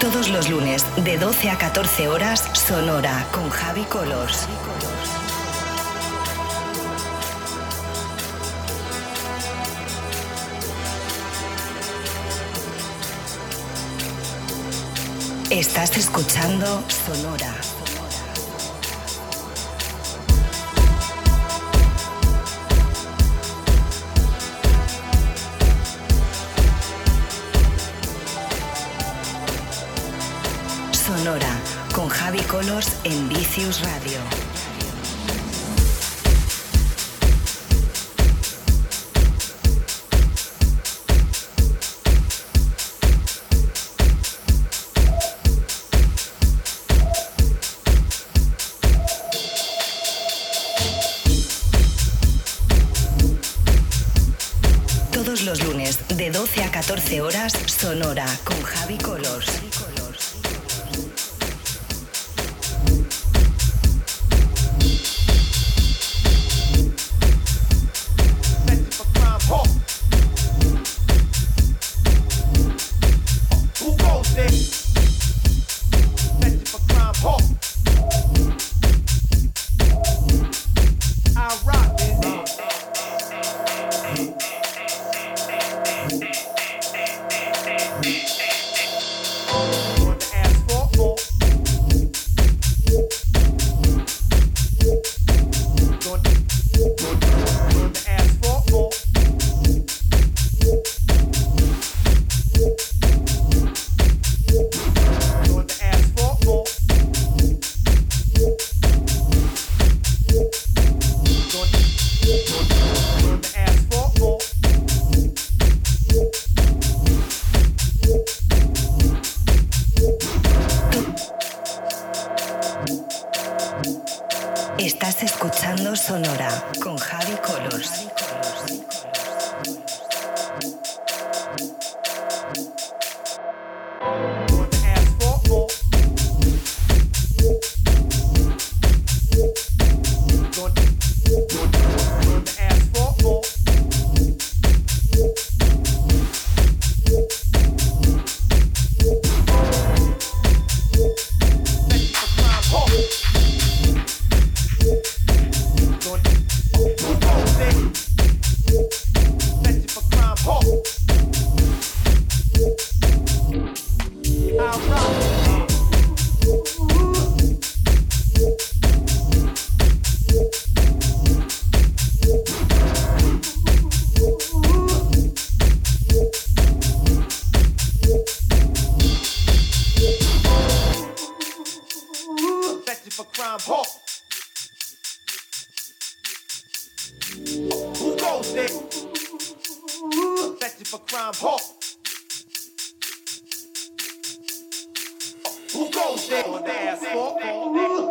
Todos los lunes de 12 a 14 horas, Sonora con Javi Colors. Estás escuchando Sonora. Sonora con Javi Colors en Vicius Radio. arrested for crime. Who goes there? Arrested for crime. Huh. Who goes there?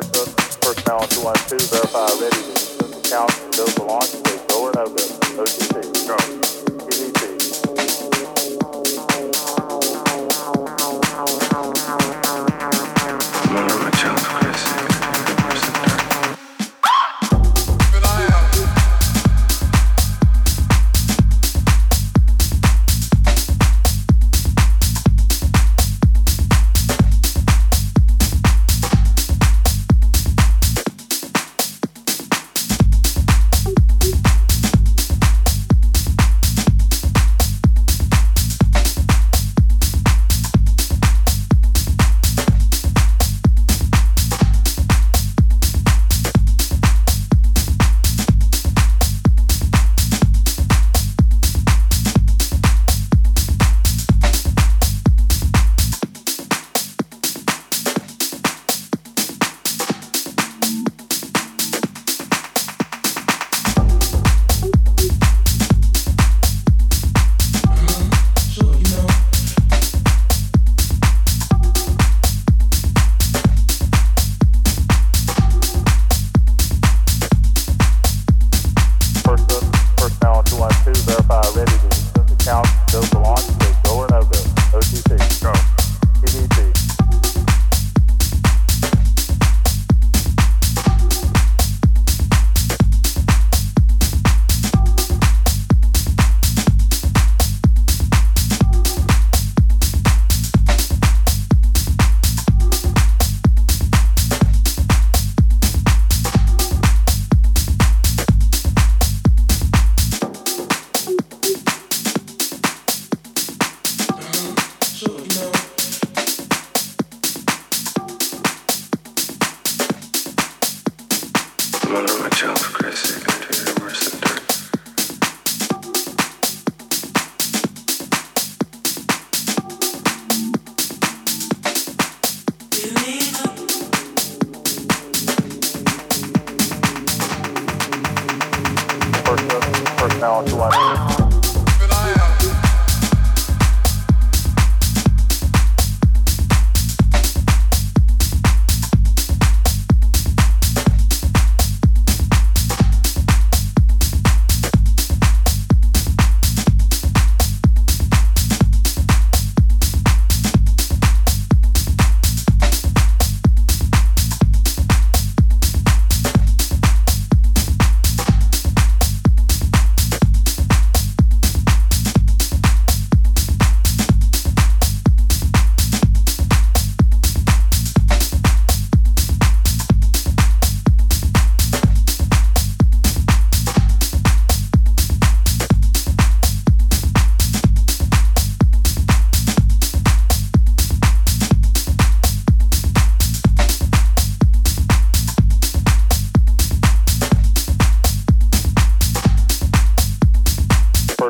person, personnel to verify ready to count, go for launch. Go or no go. OTC. Go.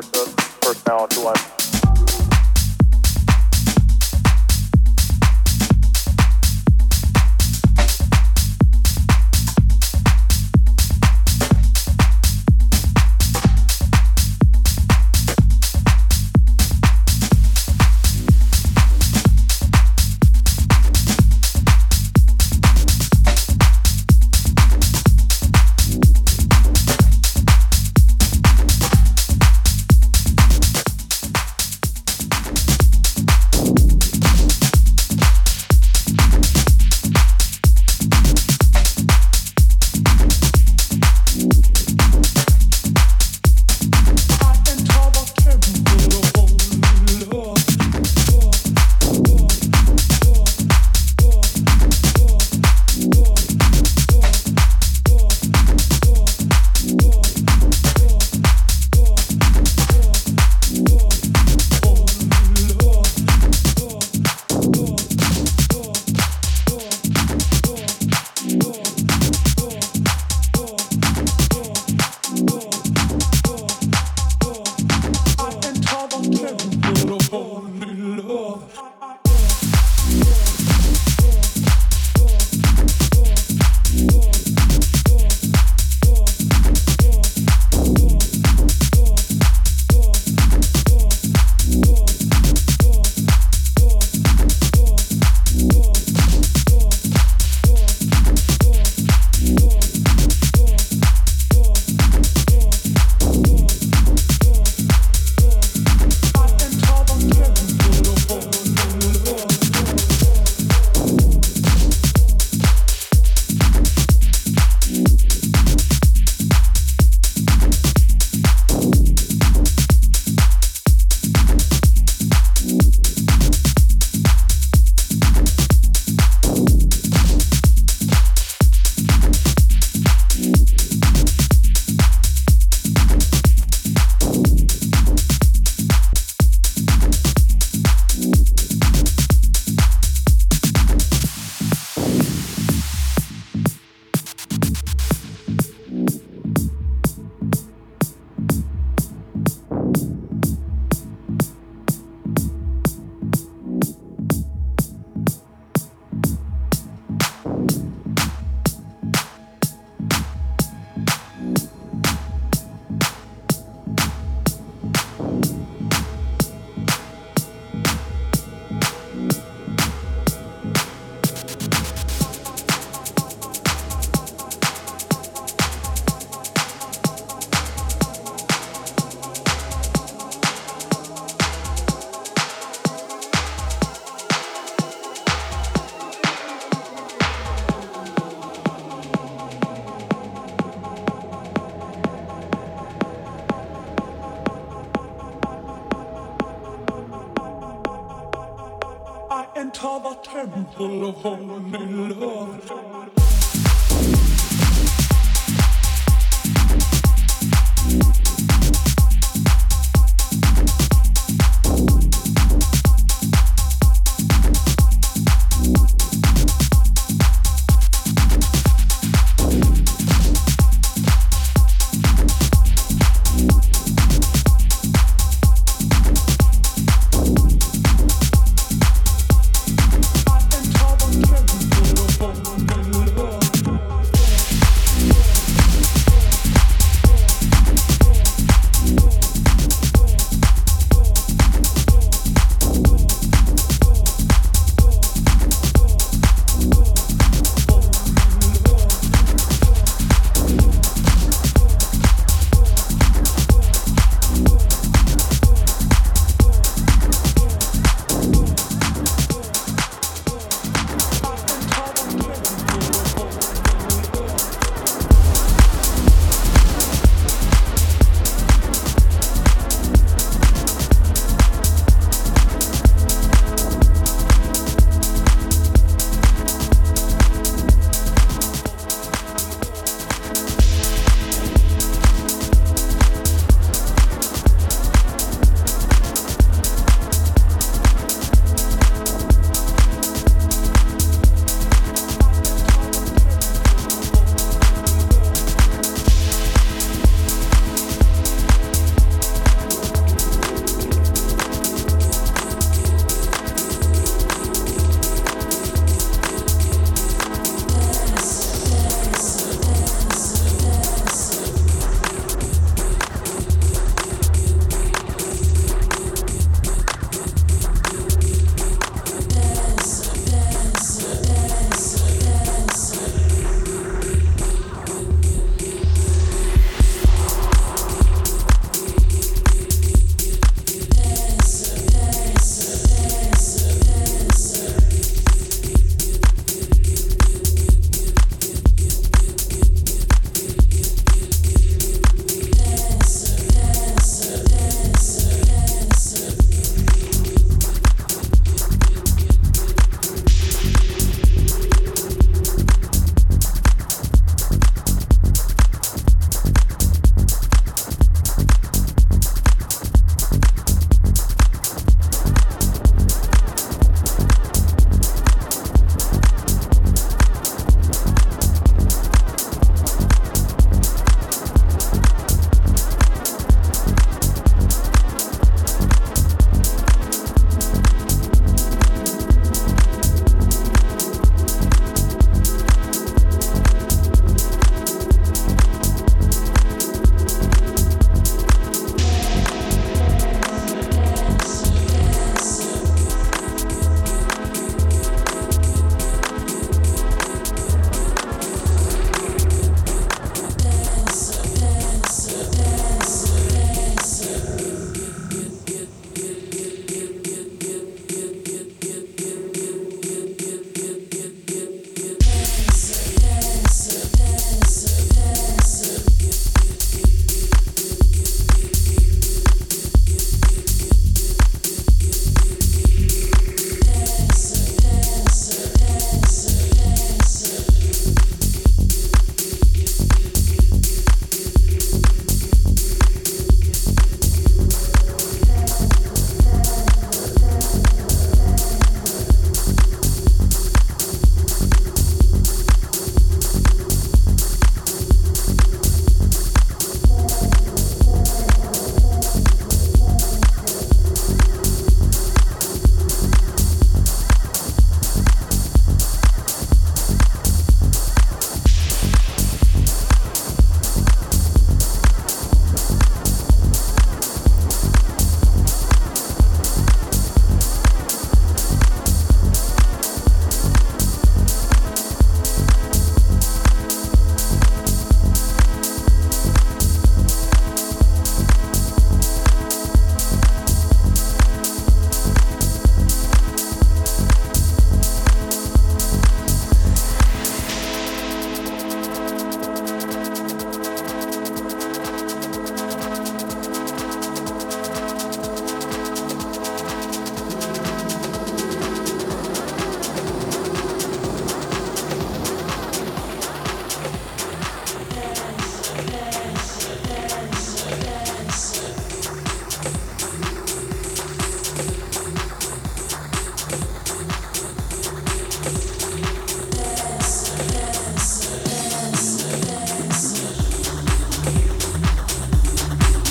person, personality-wise.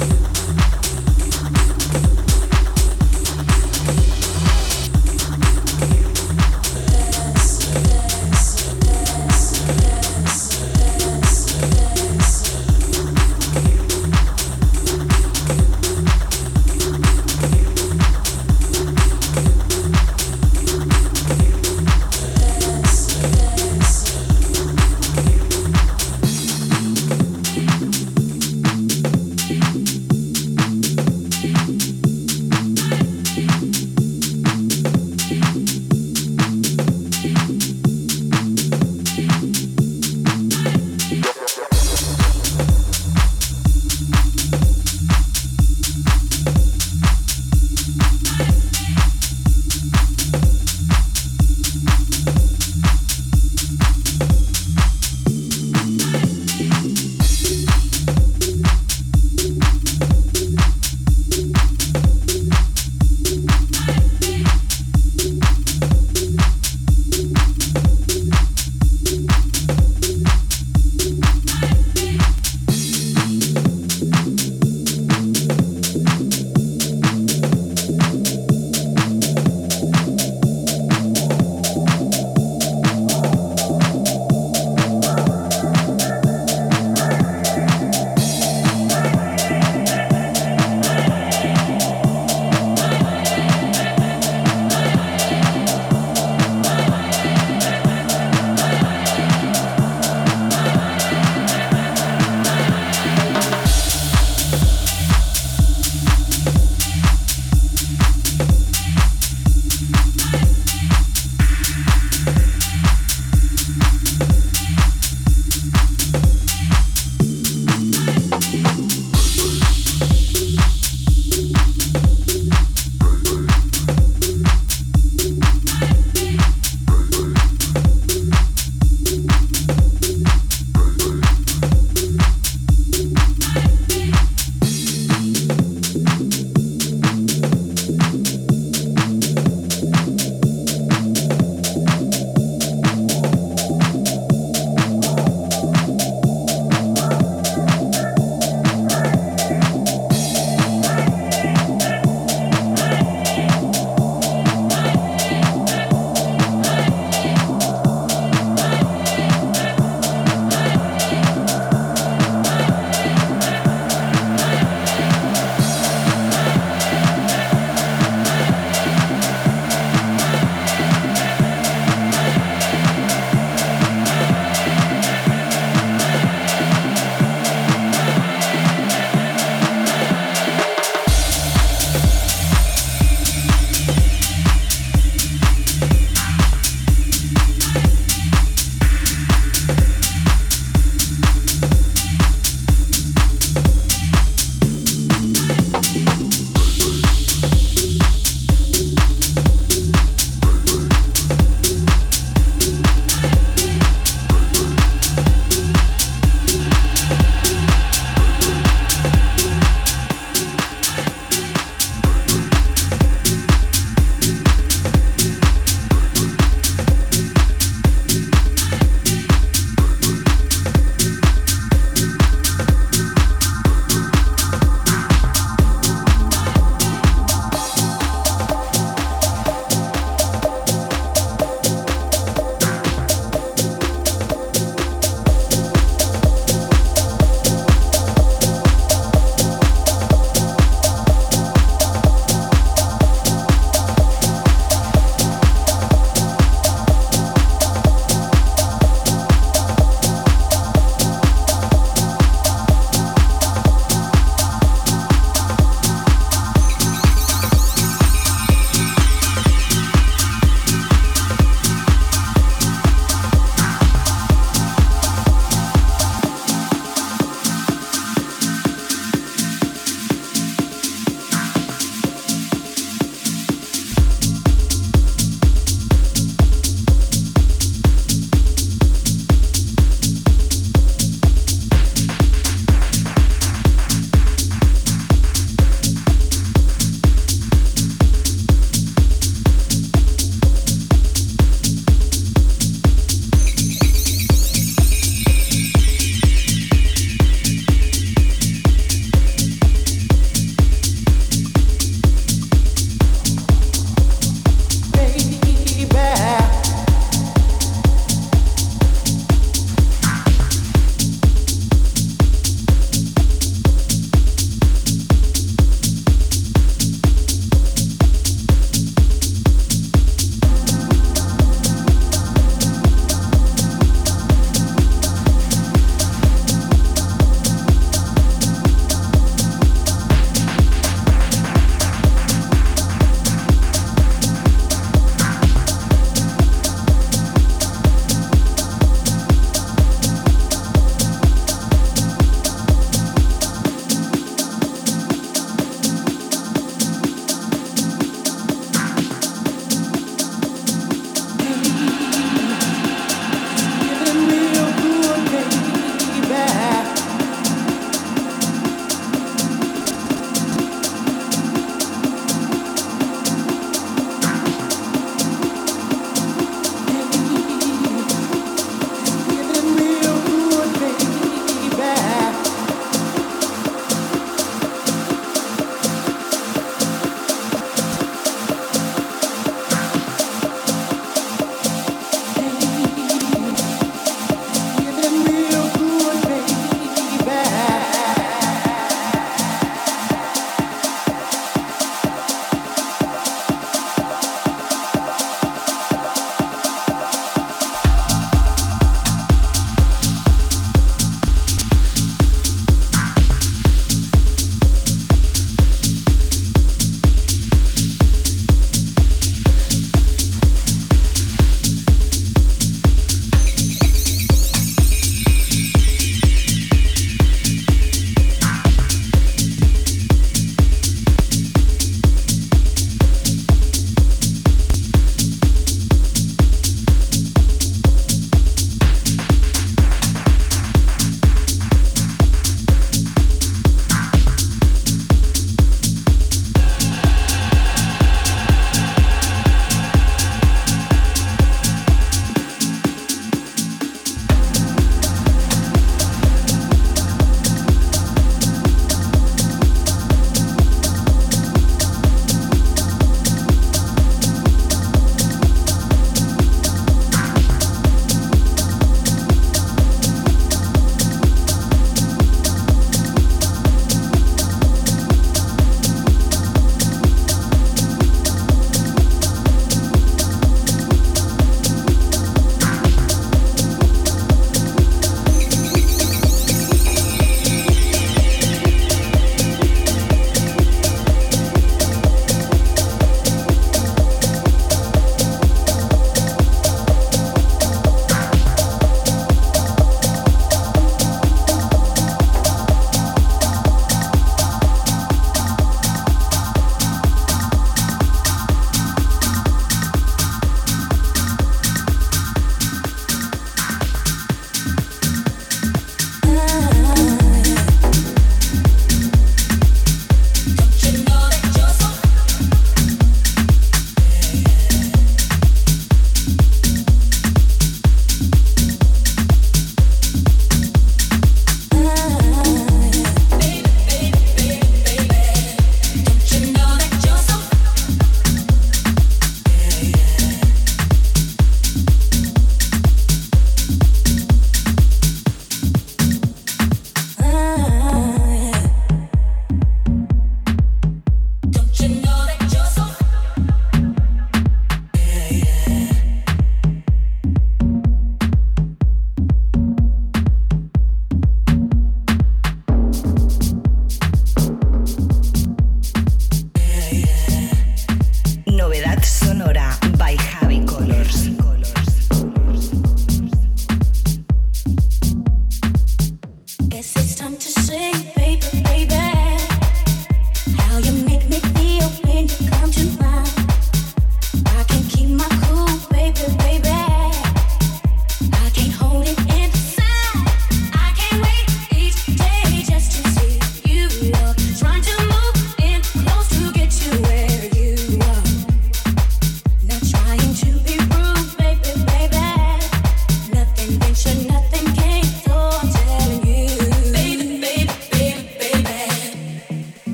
you.